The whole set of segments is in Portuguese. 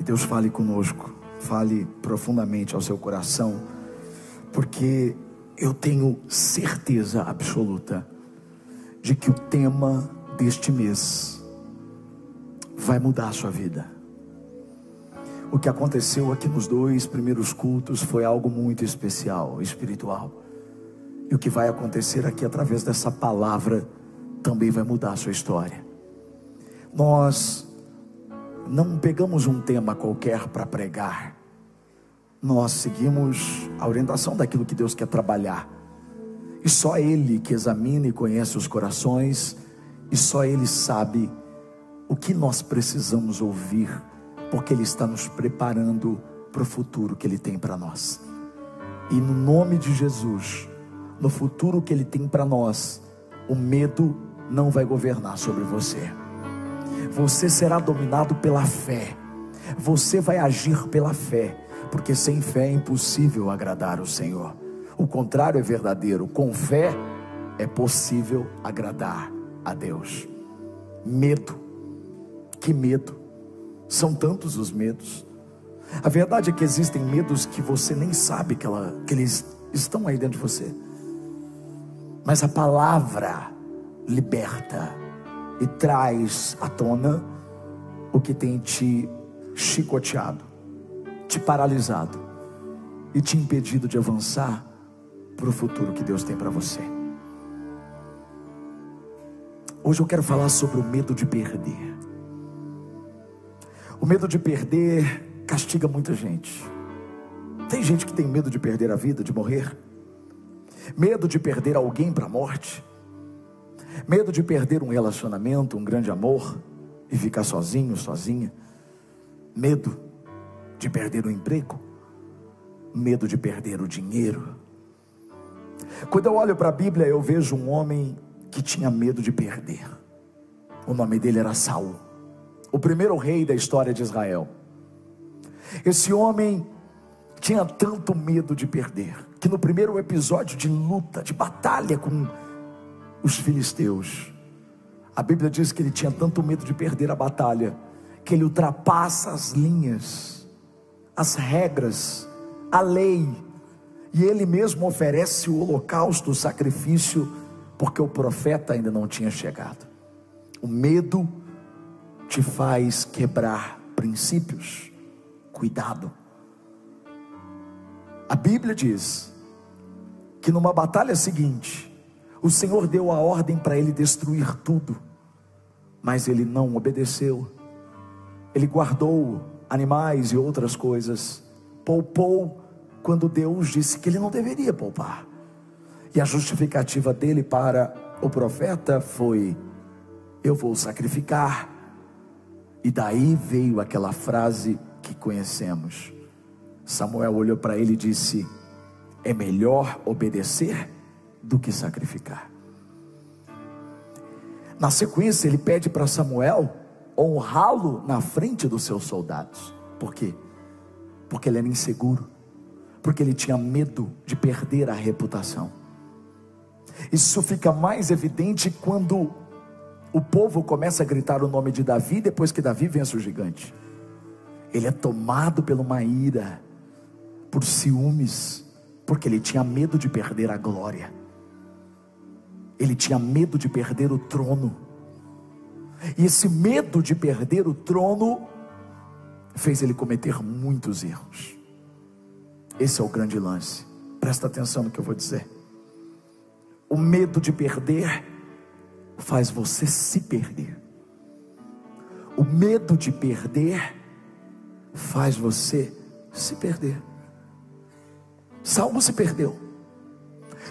Que Deus fale conosco, fale profundamente ao seu coração, porque eu tenho certeza absoluta de que o tema deste mês vai mudar a sua vida. O que aconteceu aqui nos dois primeiros cultos foi algo muito especial, espiritual. E o que vai acontecer aqui através dessa palavra também vai mudar a sua história. Nós não pegamos um tema qualquer para pregar, nós seguimos a orientação daquilo que Deus quer trabalhar. E só Ele que examina e conhece os corações, e só Ele sabe o que nós precisamos ouvir, porque Ele está nos preparando para o futuro que Ele tem para nós. E no nome de Jesus, no futuro que Ele tem para nós, o medo não vai governar sobre você. Você será dominado pela fé. Você vai agir pela fé, porque sem fé é impossível agradar o Senhor. O contrário é verdadeiro. Com fé é possível agradar a Deus. Medo. Que medo. São tantos os medos. A verdade é que existem medos que você nem sabe que, ela, que eles estão aí dentro de você. Mas a palavra liberta e traz à tona o que tem te chicoteado, te paralisado e te impedido de avançar para o futuro que Deus tem para você. Hoje eu quero falar sobre o medo de perder. O medo de perder castiga muita gente. Tem gente que tem medo de perder a vida, de morrer, medo de perder alguém para a morte medo de perder um relacionamento, um grande amor e ficar sozinho, sozinha, medo de perder o emprego, medo de perder o dinheiro. Quando eu olho para a Bíblia, eu vejo um homem que tinha medo de perder. O nome dele era Saul, o primeiro rei da história de Israel. Esse homem tinha tanto medo de perder, que no primeiro episódio de luta, de batalha com os filisteus. A Bíblia diz que ele tinha tanto medo de perder a batalha, que ele ultrapassa as linhas, as regras, a lei, e ele mesmo oferece o holocausto, o sacrifício, porque o profeta ainda não tinha chegado. O medo te faz quebrar princípios. Cuidado. A Bíblia diz que numa batalha seguinte, o Senhor deu a ordem para ele destruir tudo, mas ele não obedeceu. Ele guardou animais e outras coisas, poupou quando Deus disse que ele não deveria poupar. E a justificativa dele para o profeta foi: Eu vou sacrificar. E daí veio aquela frase que conhecemos. Samuel olhou para ele e disse: É melhor obedecer do que sacrificar. Na sequência, ele pede para Samuel honrá-lo na frente dos seus soldados. Por quê? Porque ele era inseguro, porque ele tinha medo de perder a reputação. Isso fica mais evidente quando o povo começa a gritar o nome de Davi depois que Davi vence o gigante. Ele é tomado pela uma ira, por ciúmes, porque ele tinha medo de perder a glória. Ele tinha medo de perder o trono. E esse medo de perder o trono fez ele cometer muitos erros. Esse é o grande lance. Presta atenção no que eu vou dizer. O medo de perder faz você se perder. O medo de perder faz você se perder. Salmo se perdeu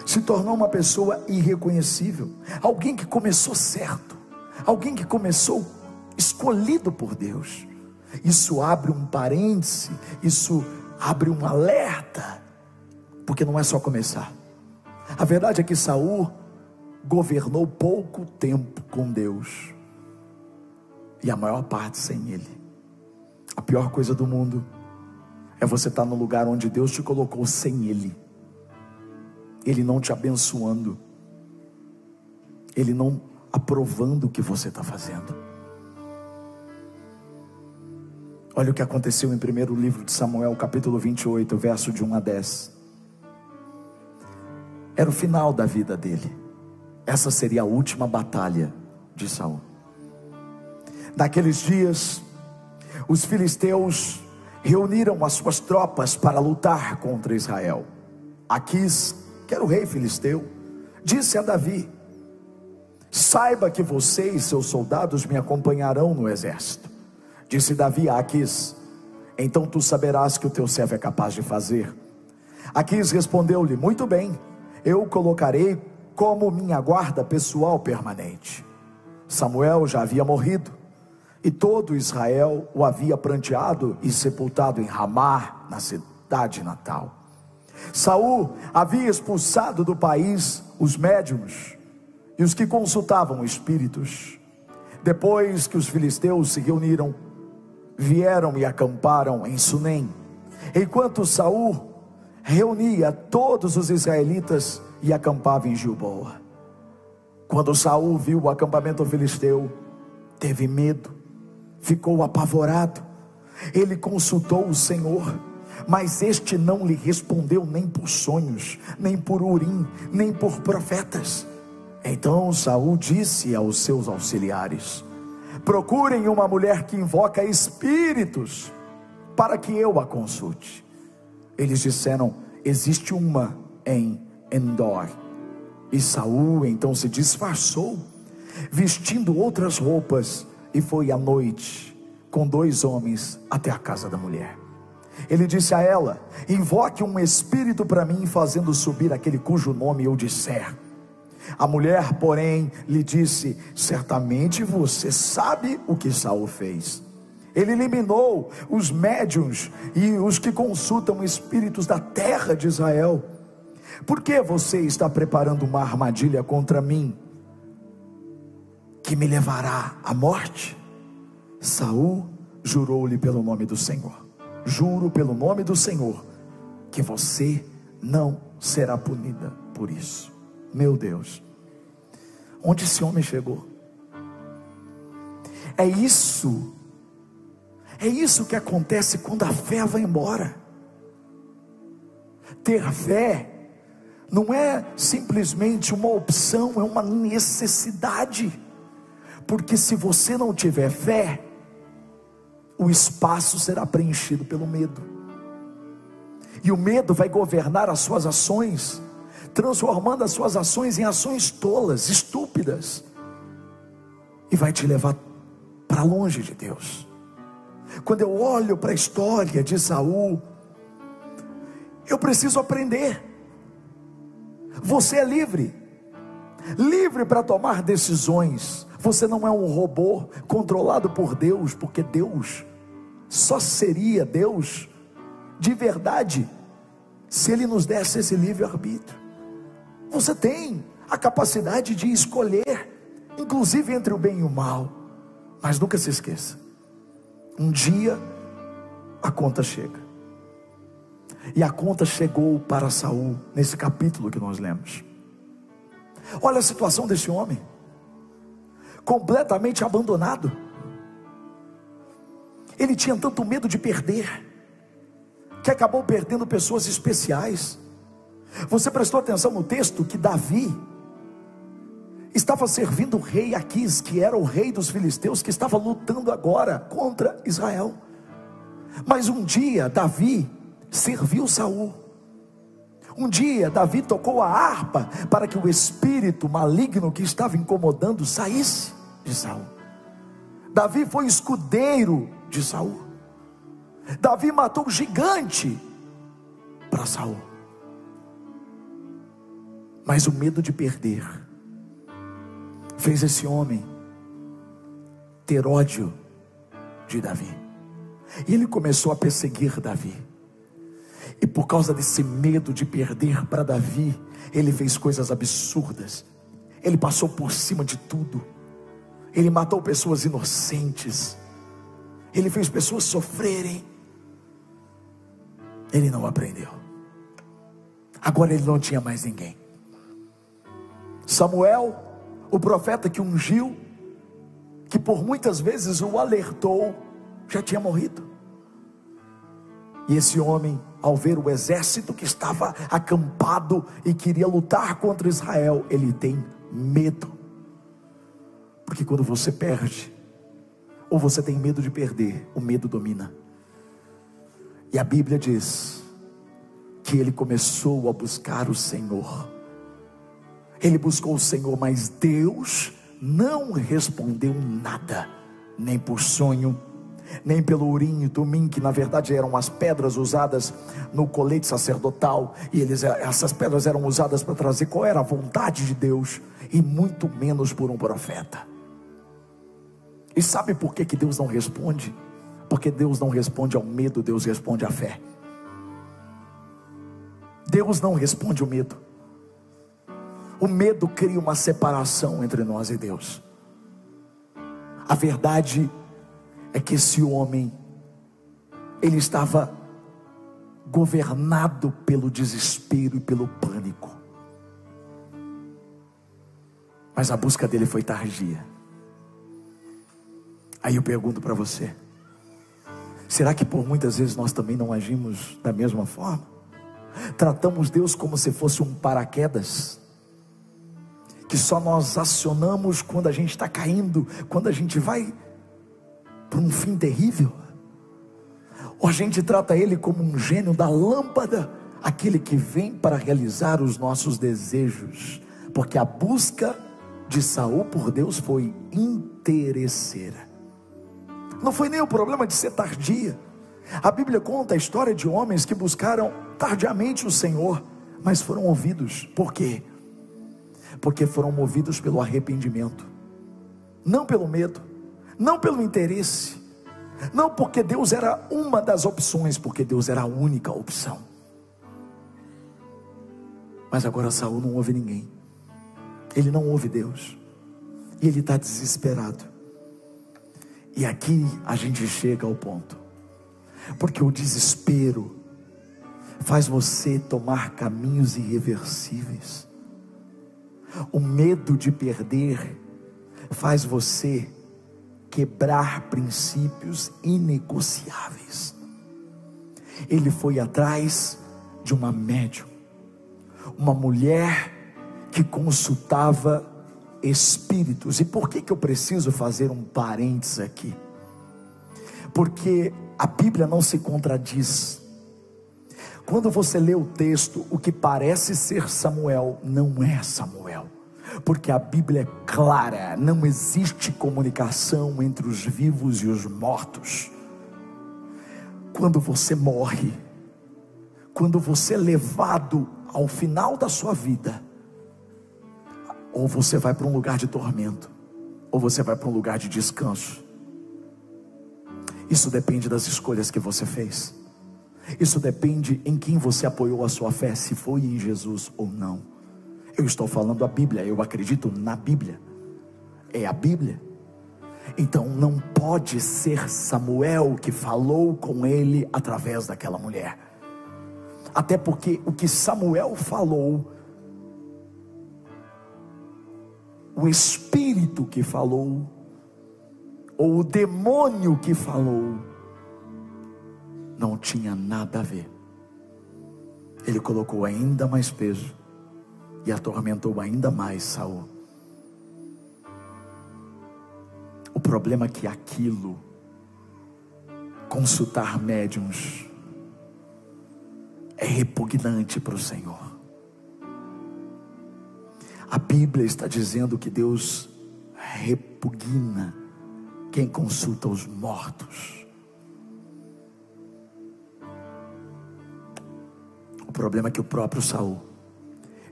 se tornou uma pessoa irreconhecível, alguém que começou certo, alguém que começou escolhido por Deus. Isso abre um parêntese, isso abre um alerta, porque não é só começar. A verdade é que Saul governou pouco tempo com Deus e a maior parte sem ele. A pior coisa do mundo é você estar no lugar onde Deus te colocou sem ele. Ele não te abençoando, Ele não aprovando o que você está fazendo. Olha o que aconteceu em primeiro livro de Samuel, capítulo 28, verso de 1 a 10. Era o final da vida dele. Essa seria a última batalha de Saul. Naqueles dias, os filisteus reuniram as suas tropas para lutar contra Israel. Aquis, que era o rei filisteu, disse a Davi: Saiba que você e seus soldados me acompanharão no exército. Disse Davi a Aquis: Então tu saberás que o teu servo é capaz de fazer. Aquis respondeu-lhe: Muito bem, eu o colocarei como minha guarda pessoal permanente. Samuel já havia morrido e todo Israel o havia pranteado e sepultado em Ramá, na cidade natal. Saul havia expulsado do país os médiums e os que consultavam espíritos. Depois que os filisteus se reuniram, vieram e acamparam em Sunem. Enquanto Saul reunia todos os israelitas e acampava em Gilboa. Quando Saul viu o acampamento filisteu, teve medo ficou apavorado. Ele consultou o Senhor, mas este não lhe respondeu nem por sonhos, nem por urim, nem por profetas. Então Saul disse aos seus auxiliares: Procurem uma mulher que invoca espíritos, para que eu a consulte. Eles disseram: Existe uma em Endor. E Saul então se disfarçou, vestindo outras roupas e foi à noite com dois homens até a casa da mulher. Ele disse a ela: Invoque um espírito para mim, fazendo subir aquele cujo nome eu disser. A mulher, porém, lhe disse: Certamente você sabe o que Saul fez. Ele eliminou os médiuns e os que consultam espíritos da terra de Israel. Por que você está preparando uma armadilha contra mim? que me levará à morte? Saul jurou-lhe pelo nome do Senhor. Juro pelo nome do Senhor que você não será punida por isso. Meu Deus. Onde esse homem chegou? É isso. É isso que acontece quando a fé vai embora. Ter fé não é simplesmente uma opção, é uma necessidade. Porque se você não tiver fé, o espaço será preenchido pelo medo. E o medo vai governar as suas ações, transformando as suas ações em ações tolas, estúpidas, e vai te levar para longe de Deus. Quando eu olho para a história de Saul, eu preciso aprender. Você é livre, livre para tomar decisões, você não é um robô controlado por Deus, porque Deus só seria Deus de verdade se Ele nos desse esse livre-arbítrio. Você tem a capacidade de escolher, inclusive entre o bem e o mal, mas nunca se esqueça: um dia a conta chega. E a conta chegou para Saul nesse capítulo que nós lemos. Olha a situação desse homem completamente abandonado. Ele tinha tanto medo de perder, que acabou perdendo pessoas especiais. Você prestou atenção no texto que Davi estava servindo o rei Aquis, que era o rei dos filisteus, que estava lutando agora contra Israel. Mas um dia Davi serviu Saul. Um dia Davi tocou a harpa para que o espírito maligno que estava incomodando saísse de Saul. Davi foi escudeiro de Saul. Davi matou um gigante para Saul. Mas o medo de perder fez esse homem ter ódio de Davi. E ele começou a perseguir Davi. E por causa desse medo de perder para Davi, ele fez coisas absurdas. Ele passou por cima de tudo. Ele matou pessoas inocentes. Ele fez pessoas sofrerem. Ele não aprendeu. Agora ele não tinha mais ninguém. Samuel, o profeta que ungiu, que por muitas vezes o alertou, já tinha morrido. E esse homem, ao ver o exército que estava acampado e queria lutar contra Israel, ele tem medo. Porque quando você perde, ou você tem medo de perder, o medo domina. E a Bíblia diz que ele começou a buscar o Senhor. Ele buscou o Senhor, mas Deus não respondeu nada, nem por sonho, nem pelo urim e tumim, que na verdade eram as pedras usadas no colete sacerdotal, e eles, essas pedras eram usadas para trazer qual era a vontade de Deus, e muito menos por um profeta. E sabe por que, que Deus não responde? Porque Deus não responde ao medo, Deus responde à fé. Deus não responde o medo. O medo cria uma separação entre nós e Deus. A verdade é que esse homem, ele estava governado pelo desespero e pelo pânico. Mas a busca dele foi tardia. Aí eu pergunto para você: será que por muitas vezes nós também não agimos da mesma forma? Tratamos Deus como se fosse um paraquedas, que só nós acionamos quando a gente está caindo, quando a gente vai para um fim terrível. Ou a gente trata Ele como um gênio da lâmpada, aquele que vem para realizar os nossos desejos, porque a busca de Saul por Deus foi interesseira. Não foi nem o problema de ser tardia. A Bíblia conta a história de homens que buscaram tardiamente o Senhor, mas foram ouvidos. Por quê? Porque foram movidos pelo arrependimento, não pelo medo, não pelo interesse, não porque Deus era uma das opções, porque Deus era a única opção. Mas agora Saul não ouve ninguém, ele não ouve Deus, e ele está desesperado. E aqui a gente chega ao ponto, porque o desespero faz você tomar caminhos irreversíveis, o medo de perder faz você quebrar princípios inegociáveis. Ele foi atrás de uma médium, uma mulher que consultava espíritos. E por que, que eu preciso fazer um parênteses aqui? Porque a Bíblia não se contradiz. Quando você lê o texto, o que parece ser Samuel não é Samuel. Porque a Bíblia é clara, não existe comunicação entre os vivos e os mortos. Quando você morre, quando você é levado ao final da sua vida, ou você vai para um lugar de tormento, ou você vai para um lugar de descanso. Isso depende das escolhas que você fez. Isso depende em quem você apoiou a sua fé, se foi em Jesus ou não. Eu estou falando a Bíblia, eu acredito na Bíblia. É a Bíblia. Então não pode ser Samuel que falou com ele através daquela mulher. Até porque o que Samuel falou o espírito que falou, ou o demônio que falou, não tinha nada a ver. Ele colocou ainda mais peso e atormentou ainda mais Saul. O problema é que aquilo, consultar médiums, é repugnante para o Senhor. A Bíblia está dizendo que Deus repugna quem consulta os mortos. O problema é que o próprio Saul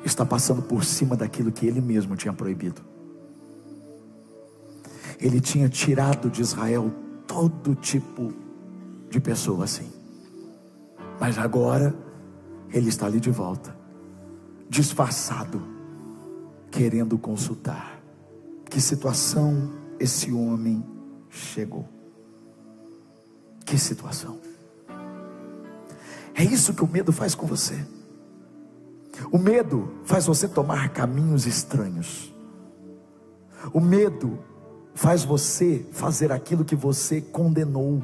está passando por cima daquilo que ele mesmo tinha proibido. Ele tinha tirado de Israel todo tipo de pessoa assim. Mas agora ele está ali de volta, disfarçado querendo consultar. Que situação esse homem chegou? Que situação? É isso que o medo faz com você. O medo faz você tomar caminhos estranhos. O medo faz você fazer aquilo que você condenou.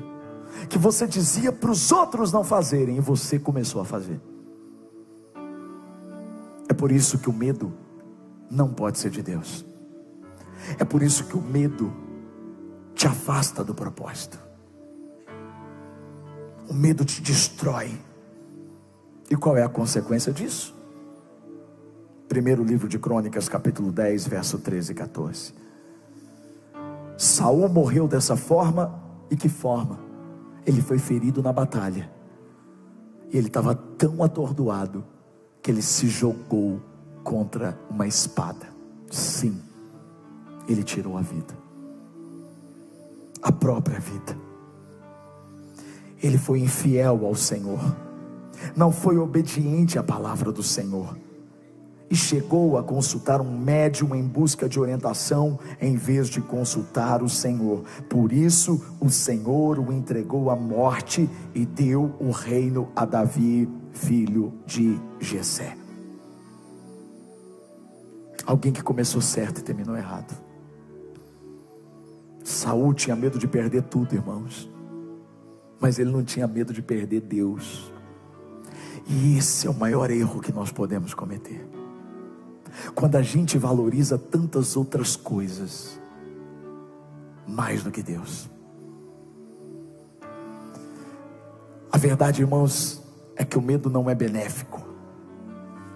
que você dizia para os outros não fazerem e você começou a fazer. É por isso que o medo não pode ser de Deus. É por isso que o medo te afasta do propósito. O medo te destrói. E qual é a consequência disso? Primeiro livro de Crônicas, capítulo 10, verso 13 e 14. Saul morreu dessa forma, e que forma? Ele foi ferido na batalha. E ele estava tão atordoado que ele se jogou contra uma espada. Sim, ele tirou a vida. A própria vida. Ele foi infiel ao Senhor. Não foi obediente à palavra do Senhor e chegou a consultar um médium em busca de orientação, em vez de consultar o Senhor. Por isso, o Senhor o entregou à morte e deu o reino a Davi, filho de Jessé. Alguém que começou certo e terminou errado. Saul tinha medo de perder tudo, irmãos. Mas ele não tinha medo de perder Deus. E esse é o maior erro que nós podemos cometer. Quando a gente valoriza tantas outras coisas mais do que Deus. A verdade, irmãos, é que o medo não é benéfico.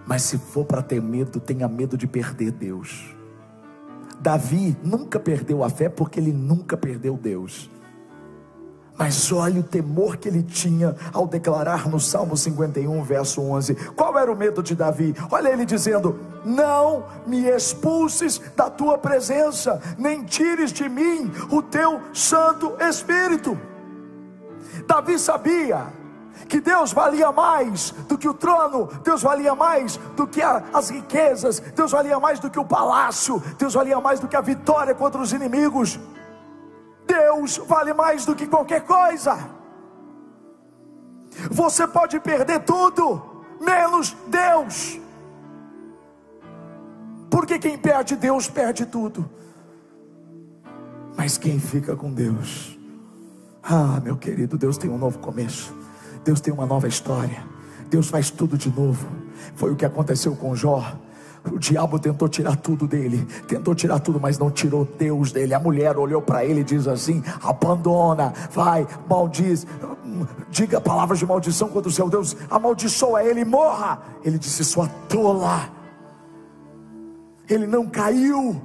Mas se for para ter medo, tenha medo de perder Deus. Davi nunca perdeu a fé porque ele nunca perdeu Deus. Mas olha o temor que ele tinha ao declarar no Salmo 51, verso 11. Qual era o medo de Davi? Olha ele dizendo: Não me expulses da tua presença, nem tires de mim o teu Santo Espírito. Davi sabia que Deus valia mais do que o trono, Deus valia mais do que a, as riquezas, Deus valia mais do que o palácio, Deus valia mais do que a vitória contra os inimigos. Deus vale mais do que qualquer coisa. Você pode perder tudo, menos Deus. Porque quem perde Deus perde tudo. Mas quem fica com Deus, ah, meu querido, Deus tem um novo começo. Deus tem uma nova história. Deus faz tudo de novo. Foi o que aconteceu com Jó. O diabo tentou tirar tudo dele, tentou tirar tudo, mas não tirou Deus dele. A mulher olhou para ele e diz assim: abandona, vai, maldiz, diga palavras de maldição contra o seu Deus, amaldiçoa ele, morra. Ele disse: sua tola. Ele não caiu.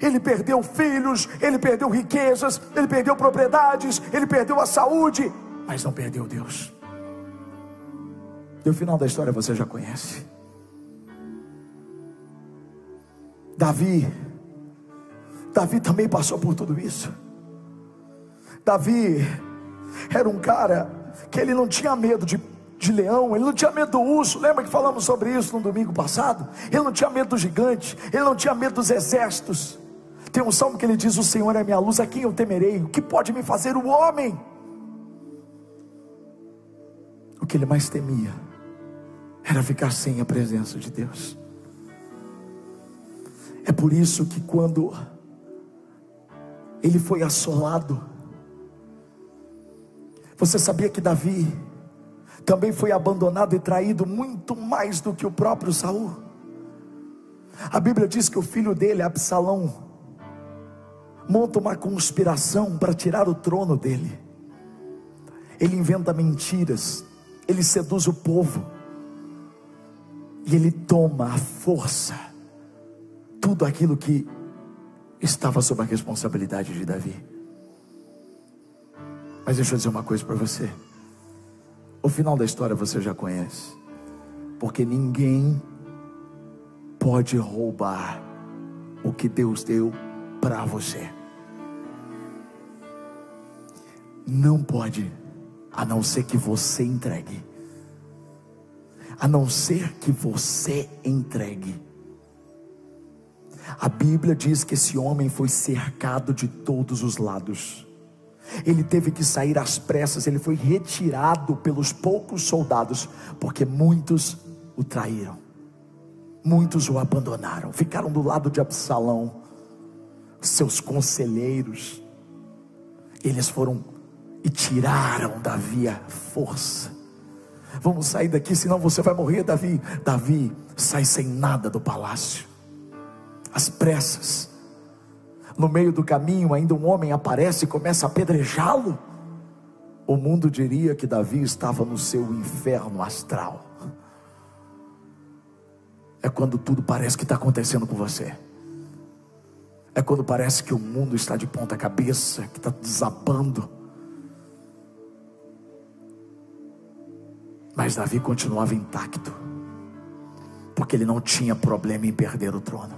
Ele perdeu filhos, ele perdeu riquezas, ele perdeu propriedades, ele perdeu a saúde, mas não perdeu Deus. E o final da história você já conhece. Davi, Davi também passou por tudo isso. Davi era um cara que ele não tinha medo de, de leão, ele não tinha medo do urso. Lembra que falamos sobre isso no domingo passado? Ele não tinha medo do gigante, ele não tinha medo dos exércitos. Tem um salmo que ele diz: O Senhor é minha luz, a quem eu temerei? O que pode me fazer o homem? Que ele mais temia era ficar sem a presença de Deus. É por isso que quando ele foi assolado, você sabia que Davi também foi abandonado e traído muito mais do que o próprio Saul? A Bíblia diz que o filho dele, Absalão, monta uma conspiração para tirar o trono dele. Ele inventa mentiras, ele seduz o povo, e ele toma a força tudo aquilo que estava sob a responsabilidade de Davi. Mas deixa eu dizer uma coisa para você. O final da história você já conhece. Porque ninguém pode roubar o que Deus deu para você. Não pode, a não ser que você entregue. A não ser que você entregue. A Bíblia diz que esse homem foi cercado de todos os lados. Ele teve que sair às pressas, ele foi retirado pelos poucos soldados, porque muitos o traíram, muitos o abandonaram, ficaram do lado de Absalão, seus conselheiros, eles foram e tiraram Davi a força. Vamos sair daqui, senão você vai morrer, Davi. Davi sai sem nada do palácio, às pressas. No meio do caminho, ainda um homem aparece e começa a apedrejá-lo. O mundo diria que Davi estava no seu inferno astral. É quando tudo parece que está acontecendo com você. É quando parece que o mundo está de ponta cabeça, que está desabando. Mas Davi continuava intacto, porque ele não tinha problema em perder o trono,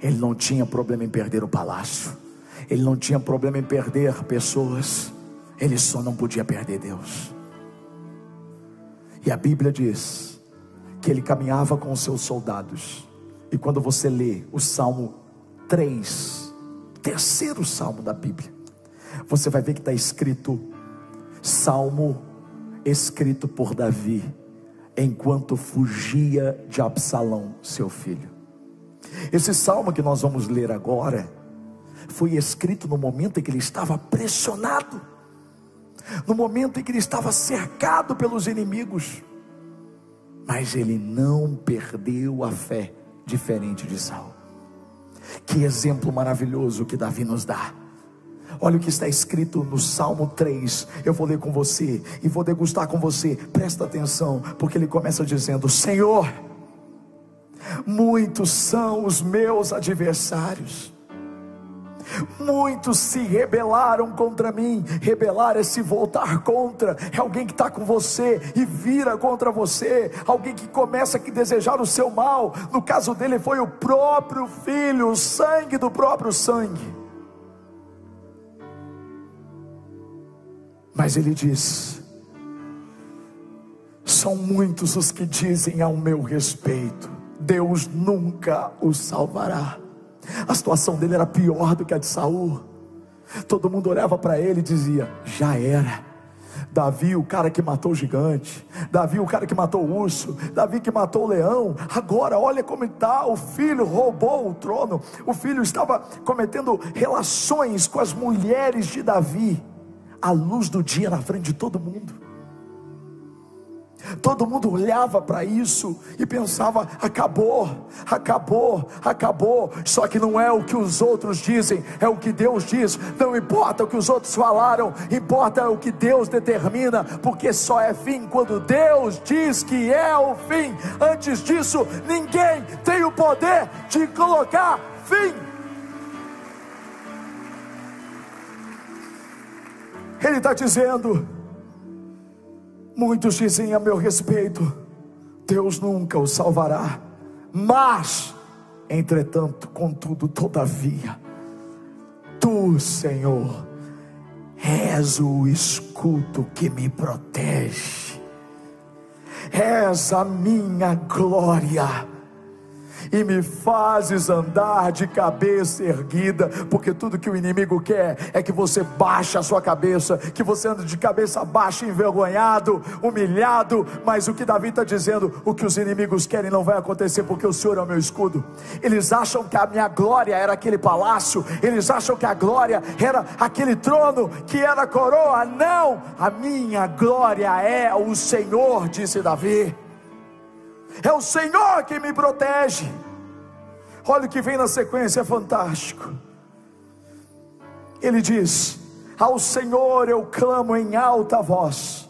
ele não tinha problema em perder o palácio, ele não tinha problema em perder pessoas, ele só não podia perder Deus. E a Bíblia diz que ele caminhava com os seus soldados, e quando você lê o Salmo 3, terceiro salmo da Bíblia, você vai ver que está escrito Salmo escrito por Davi, enquanto fugia de Absalão, seu filho. Esse salmo que nós vamos ler agora, foi escrito no momento em que ele estava pressionado, no momento em que ele estava cercado pelos inimigos, mas ele não perdeu a fé, diferente de Saul. Que exemplo maravilhoso que Davi nos dá. Olha o que está escrito no Salmo 3. Eu vou ler com você e vou degustar com você. Presta atenção, porque ele começa dizendo: Senhor, muitos são os meus adversários. Muitos se rebelaram contra mim. Rebelar é se voltar contra. É alguém que está com você e vira contra você. Alguém que começa a desejar o seu mal. No caso dele foi o próprio filho, o sangue do próprio sangue. Mas ele diz: são muitos os que dizem ao meu respeito, Deus nunca o salvará. A situação dele era pior do que a de Saul. Todo mundo olhava para ele e dizia: já era. Davi, o cara que matou o gigante, Davi, o cara que matou o urso, Davi que matou o leão. Agora, olha como está: o filho roubou o trono, o filho estava cometendo relações com as mulheres de Davi a luz do dia na frente de todo mundo. Todo mundo olhava para isso e pensava: acabou, acabou, acabou. Só que não é o que os outros dizem, é o que Deus diz. Não importa o que os outros falaram, importa o que Deus determina, porque só é fim quando Deus diz que é o fim. Antes disso, ninguém tem o poder de colocar fim. Ele está dizendo: muitos dizem a meu respeito, Deus nunca o salvará, mas, entretanto, contudo, todavia, tu, Senhor, és o escudo que me protege, és a minha glória e me fazes andar de cabeça erguida, porque tudo que o inimigo quer é que você baixe a sua cabeça, que você ande de cabeça baixa, envergonhado, humilhado. Mas o que Davi está dizendo, o que os inimigos querem não vai acontecer, porque o Senhor é o meu escudo. Eles acham que a minha glória era aquele palácio, eles acham que a glória era aquele trono que era a coroa. Não, a minha glória é o Senhor, disse Davi. É o Senhor que me protege. Olha o que vem na sequência, é fantástico. Ele diz: Ao Senhor eu clamo em alta voz,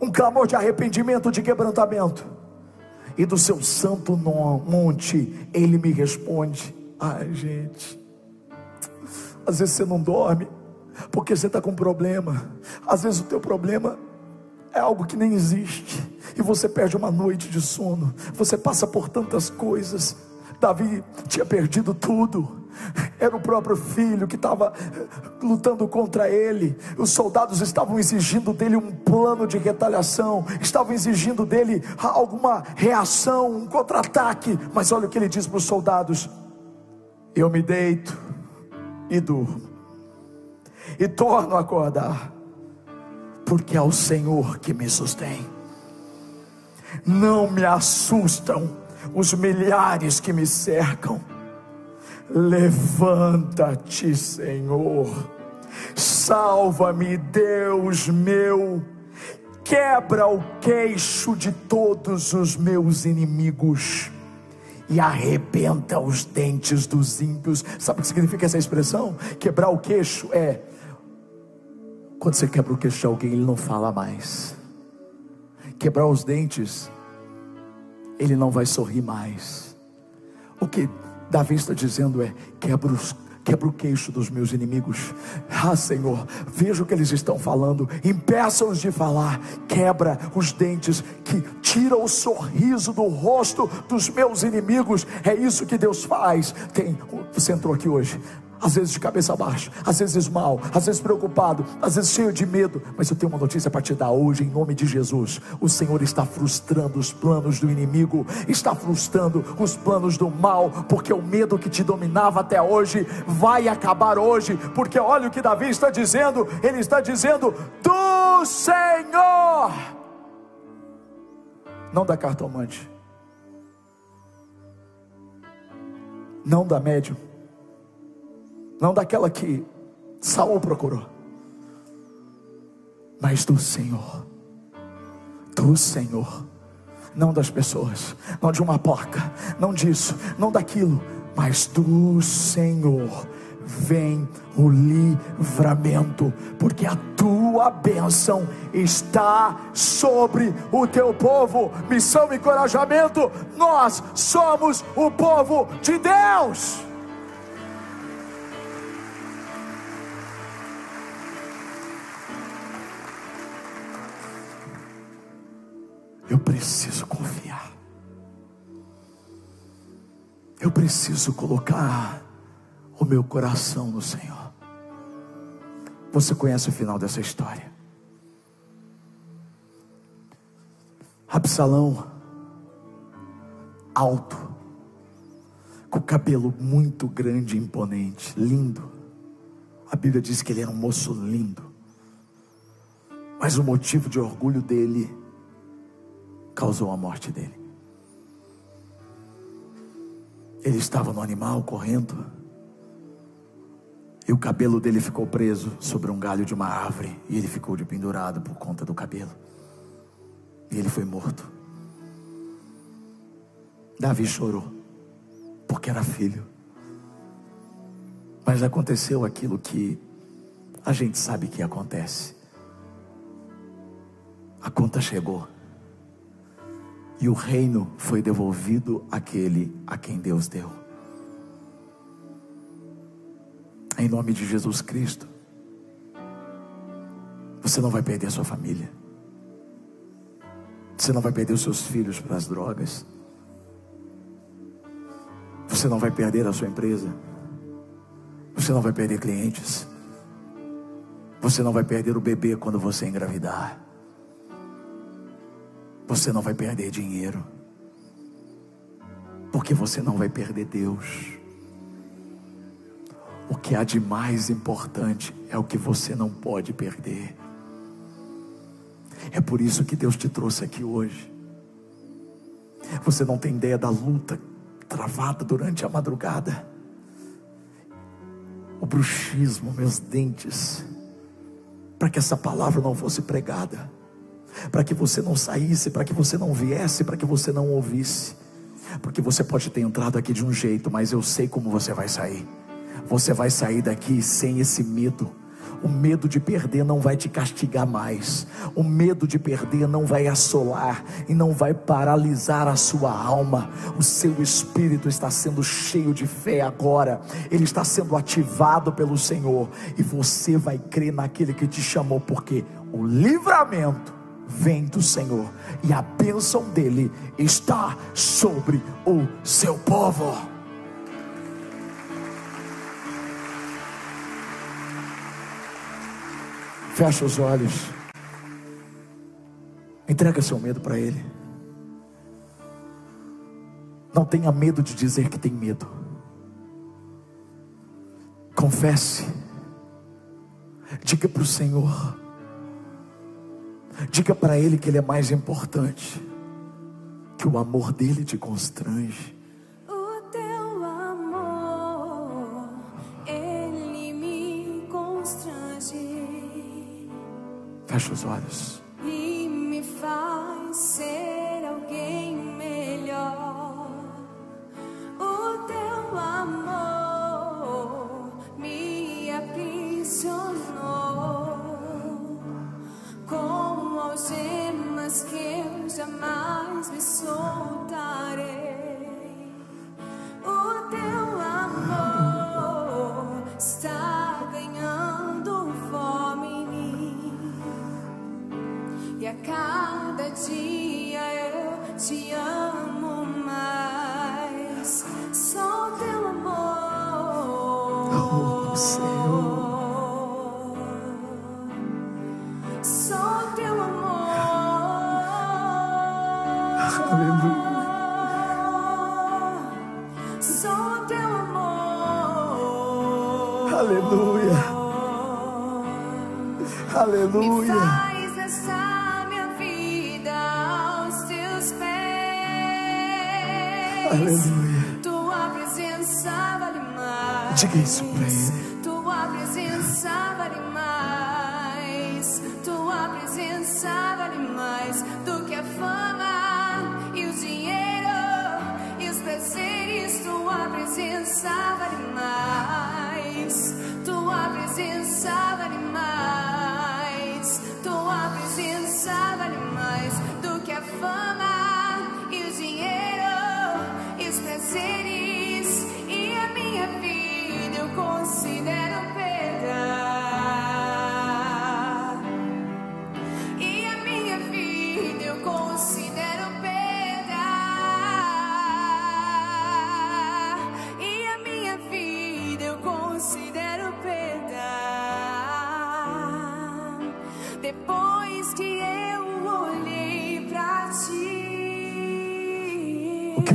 um clamor de arrependimento, de quebrantamento, e do seu santo monte ele me responde. Ai, gente, às vezes você não dorme, porque você está com problema, às vezes o teu problema é algo que nem existe, e você perde uma noite de sono, você passa por tantas coisas. Davi tinha perdido tudo, era o próprio filho que estava lutando contra ele. Os soldados estavam exigindo dele um plano de retaliação, estavam exigindo dele alguma reação, um contra-ataque. Mas olha o que ele diz para os soldados: Eu me deito e durmo, e torno a acordar porque é o Senhor que me sustém. Não me assustam os milhares que me cercam. Levanta-te, Senhor Salva-me, Deus meu. Quebra o queixo de todos os meus inimigos e arrebenta os dentes dos ímpios. Sabe o que significa essa expressão? Quebrar o queixo é quando você quebra o queixo de alguém, ele não fala mais. Quebrar os dentes, ele não vai sorrir mais. O que Davi está dizendo é: quebra os quebra o queixo dos meus inimigos. Ah, Senhor, veja o que eles estão falando, impeça-os de falar, quebra os dentes, que tira o sorriso do rosto dos meus inimigos. É isso que Deus faz. Tem, você entrou aqui hoje, às vezes de cabeça baixa, às vezes mal, às vezes preocupado, às vezes cheio de medo. Mas eu tenho uma notícia para te dar hoje, em nome de Jesus. O Senhor está frustrando os planos do inimigo, está frustrando os planos do mal, porque o medo que te dominava até hoje vai acabar hoje. Porque olha o que Davi está dizendo: ele está dizendo do Senhor, não da cartomante, não da médium não daquela que Saul procurou, mas do Senhor, do Senhor, não das pessoas, não de uma placa, não disso, não daquilo, mas do Senhor vem o livramento, porque a tua bênção está sobre o teu povo. Missão e encorajamento, nós somos o povo de Deus. Eu preciso confiar. Eu preciso colocar o meu coração no Senhor. Você conhece o final dessa história? Absalão, alto, com cabelo muito grande e imponente, lindo. A Bíblia diz que ele era um moço lindo. Mas o motivo de orgulho dele causou a morte dele. Ele estava no animal correndo, e o cabelo dele ficou preso sobre um galho de uma árvore, e ele ficou de pendurado por conta do cabelo, e ele foi morto. Davi chorou, porque era filho, mas aconteceu aquilo que a gente sabe que acontece. A conta chegou e o reino foi devolvido àquele a quem Deus deu. Em nome de Jesus Cristo, você não vai perder a sua família, você não vai perder os seus filhos para as drogas, você não vai perder a sua empresa, você não vai perder clientes, você não vai perder o bebê quando você engravidar. Você não vai perder dinheiro, porque você não vai perder Deus. O que há de mais importante é o que você não pode perder. É por isso que Deus te trouxe aqui hoje. Você não tem ideia da luta travada durante a madrugada. O bruxismo, meus dentes, para que essa palavra não fosse pregada para que você não saísse, para que você não viesse, para que você não ouvisse. Porque você pode ter entrado aqui de um jeito, mas eu sei como você vai sair. Você vai sair daqui sem esse medo. O medo de perder não vai te castigar mais. O medo de perder não vai assolar e não vai paralisar a sua alma. O seu espírito está sendo cheio de fé agora. Ele está sendo ativado pelo Senhor e você vai crer naquele que te chamou, porque o livramento vem do Senhor e a bênção dele está sobre o seu povo. Fecha os olhos. Entrega seu medo para Ele. Não tenha medo de dizer que tem medo. Confesse. Diga para o Senhor Diga para Ele que Ele é mais importante. Que o amor dele te constrange. O teu amor, ele me constrange. Fecha os olhos. Só teu amor. Aleluia. Me Aleluia. faz nessa minha vida aos teus pés. Aleluia. Tua presença vale mais. Diga isso pra ele. Presença vale mais. Tua presença vale mais do que a fama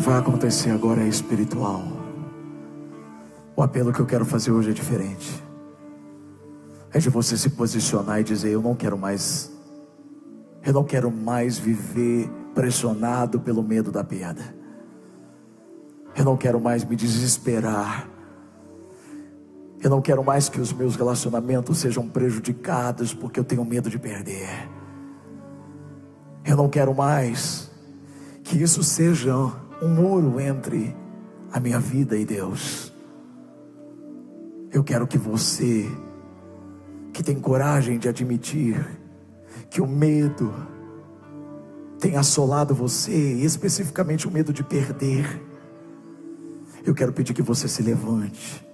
vai acontecer agora é espiritual. O apelo que eu quero fazer hoje é diferente. É de você se posicionar e dizer: Eu não quero mais. Eu não quero mais viver pressionado pelo medo da perda. Eu não quero mais me desesperar. Eu não quero mais que os meus relacionamentos sejam prejudicados porque eu tenho medo de perder. Eu não quero mais que isso seja um muro entre a minha vida e Deus. Eu quero que você, que tem coragem de admitir que o medo tem assolado você, especificamente o medo de perder, eu quero pedir que você se levante,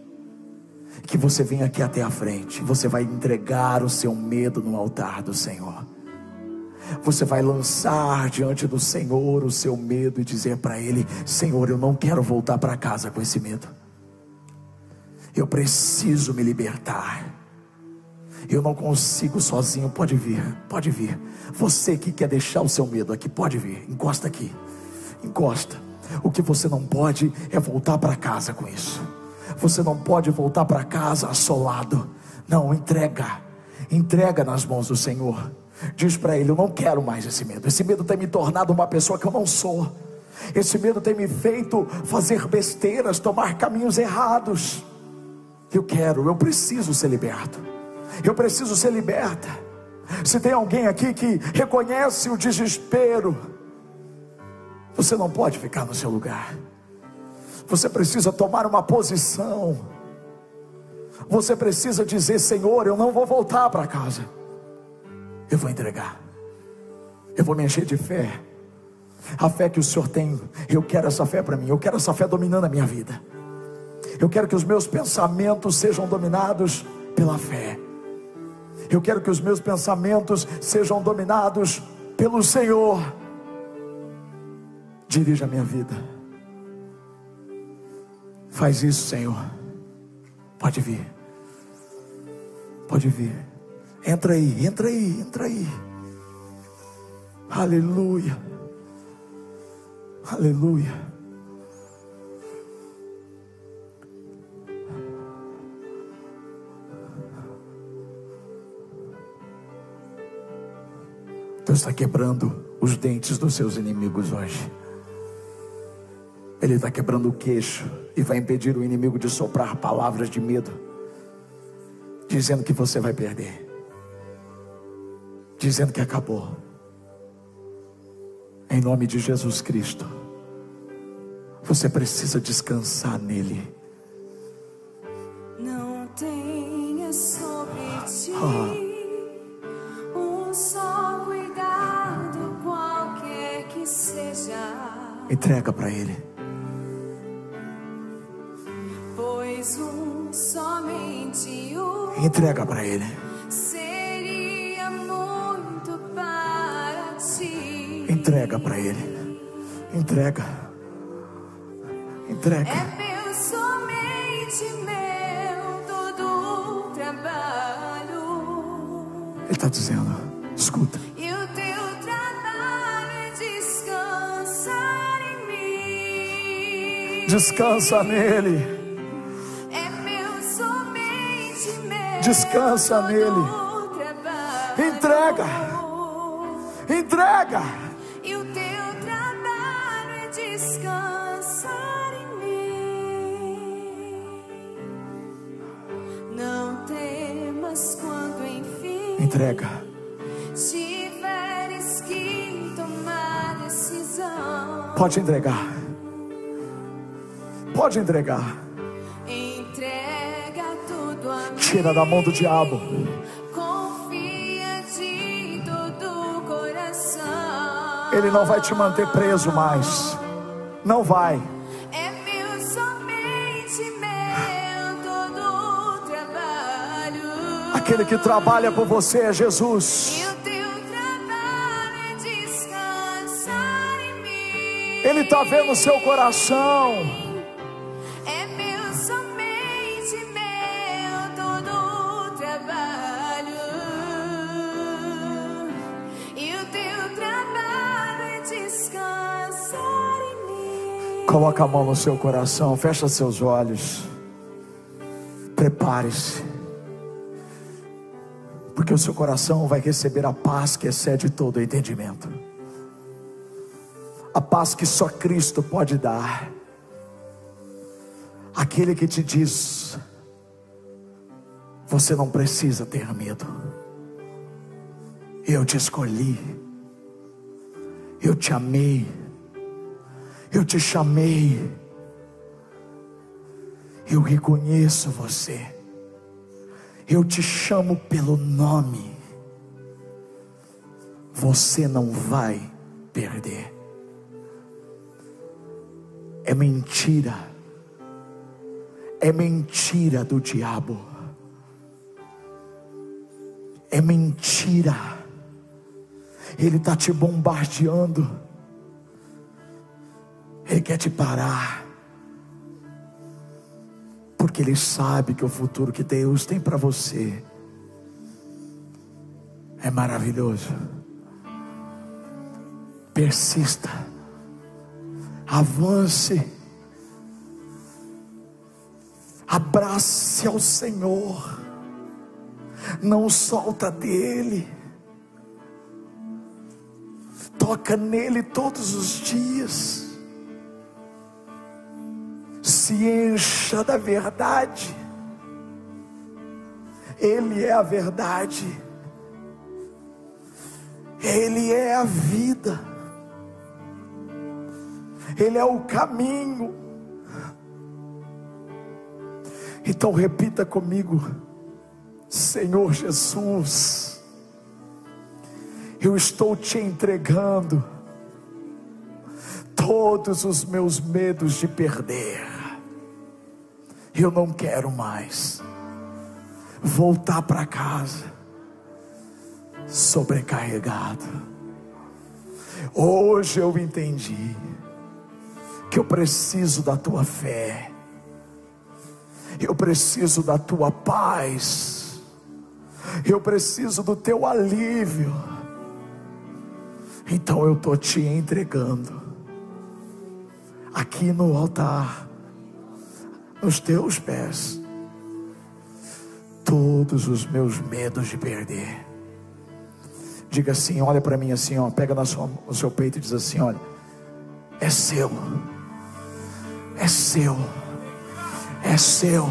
que você venha aqui até a frente, você vai entregar o seu medo no altar do Senhor. Você vai lançar diante do Senhor o seu medo e dizer para Ele: Senhor, eu não quero voltar para casa com esse medo. Eu preciso me libertar. Eu não consigo sozinho. Pode vir, pode vir. Você que quer deixar o seu medo aqui, pode vir. Encosta aqui, encosta. O que você não pode é voltar para casa com isso. Você não pode voltar para casa assolado. Não, entrega. Entrega nas mãos do Senhor. Diz para ele: Eu não quero mais esse medo. Esse medo tem me tornado uma pessoa que eu não sou. Esse medo tem me feito fazer besteiras, tomar caminhos errados. Eu quero, eu preciso ser liberto. Eu preciso ser liberta. Se tem alguém aqui que reconhece o desespero, você não pode ficar no seu lugar. Você precisa tomar uma posição. Você precisa dizer: Senhor, eu não vou voltar para casa. Eu vou entregar. Eu vou me encher de fé. A fé que o Senhor tem, eu quero essa fé para mim. Eu quero essa fé dominando a minha vida. Eu quero que os meus pensamentos sejam dominados pela fé. Eu quero que os meus pensamentos sejam dominados pelo Senhor. Dirija a minha vida. Faz isso, Senhor. Pode vir. Pode vir. Entra aí, entra aí, entra aí. Aleluia. Aleluia. Deus está quebrando os dentes dos seus inimigos hoje. Ele está quebrando o queixo e vai impedir o inimigo de soprar palavras de medo, dizendo que você vai perder. Dizendo que acabou. Em nome de Jesus Cristo, você precisa descansar nele. Não tenha sobre ti Ah. um só cuidado, qualquer que seja. Entrega para ele. Pois um somente um Entrega para ele. Entrega para ele. Entrega. Entrega. É meu, somente meu, todo trabalho. Ele está dizendo: escuta. E o teu trabalho é descansar em mim. Descansa nele. É meu, somente meu. Descansa nele. Entrega. Entrega. Entrega. tiveres que tomar decisão. Pode entregar. Pode entregar. Entrega tudo a mim. Tira da mão do diabo. Confia de todo o coração. Ele não vai te manter preso mais. Não vai. Aquele que trabalha por você é Jesus. E o teu trabalho é descansar em mim. Ele está vendo o seu coração. É meu, somente meu, todo trabalho. E o teu trabalho é descansar em mim. Coloca a mão no seu coração, fecha seus olhos. Prepare-se. Porque o seu coração vai receber a paz que excede todo o entendimento. A paz que só Cristo pode dar. Aquele que te diz: Você não precisa ter medo. Eu te escolhi. Eu te amei. Eu te chamei. Eu reconheço você. Eu te chamo pelo nome. Você não vai perder. É mentira. É mentira do diabo. É mentira. Ele está te bombardeando. Ele quer te parar. Porque Ele sabe que o futuro que Deus tem para você é maravilhoso. Persista. Avance. Abrace ao Senhor. Não solta dele. Toca nele todos os dias se encha da verdade. Ele é a verdade. Ele é a vida. Ele é o caminho. Então repita comigo, Senhor Jesus, eu estou te entregando todos os meus medos de perder. Eu não quero mais voltar para casa sobrecarregado. Hoje eu entendi que eu preciso da tua fé. Eu preciso da tua paz. Eu preciso do teu alívio. Então eu estou te entregando aqui no altar, nos teus pés, todos os meus medos de perder. Diga assim, olha para mim assim, ó, pega na sua, no seu peito e diz assim, olha, é seu, é seu, é seu.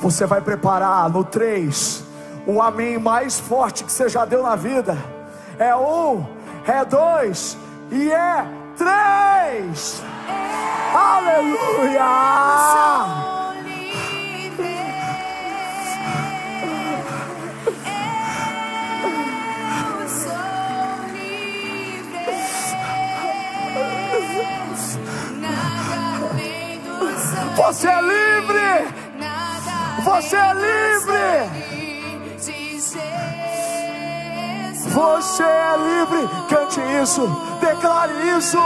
Você vai preparar no 3, o amém mais forte que você já deu na vida. É um, é dois e é três. Aleluia! Você é livre! Você é livre! Você é livre! Cante isso, declare isso.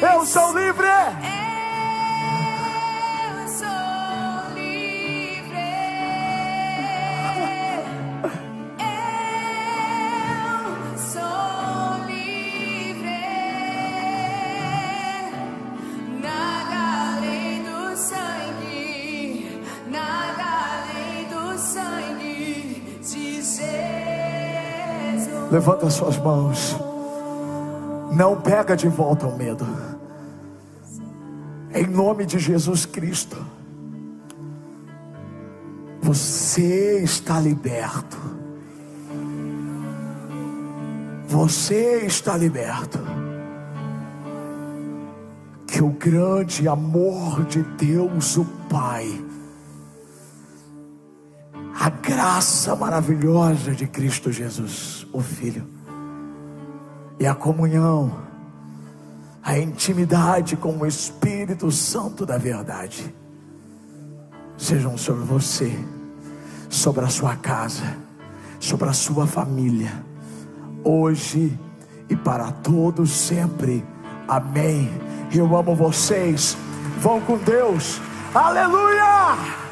Eu sou livre! Eu sou livre. Eu sou livre. Nada além do sangue, nada além do sangue de Jesus. Levanta suas mãos. Não pega de volta o medo. Em nome de Jesus Cristo. Você está liberto. Você está liberto. Que o grande amor de Deus, o Pai, a graça maravilhosa de Cristo Jesus, o Filho, e a comunhão, a intimidade com o Espírito Santo da verdade, sejam sobre você, sobre a sua casa, sobre a sua família, hoje e para todos sempre. Amém. Eu amo vocês. Vão com Deus. Aleluia!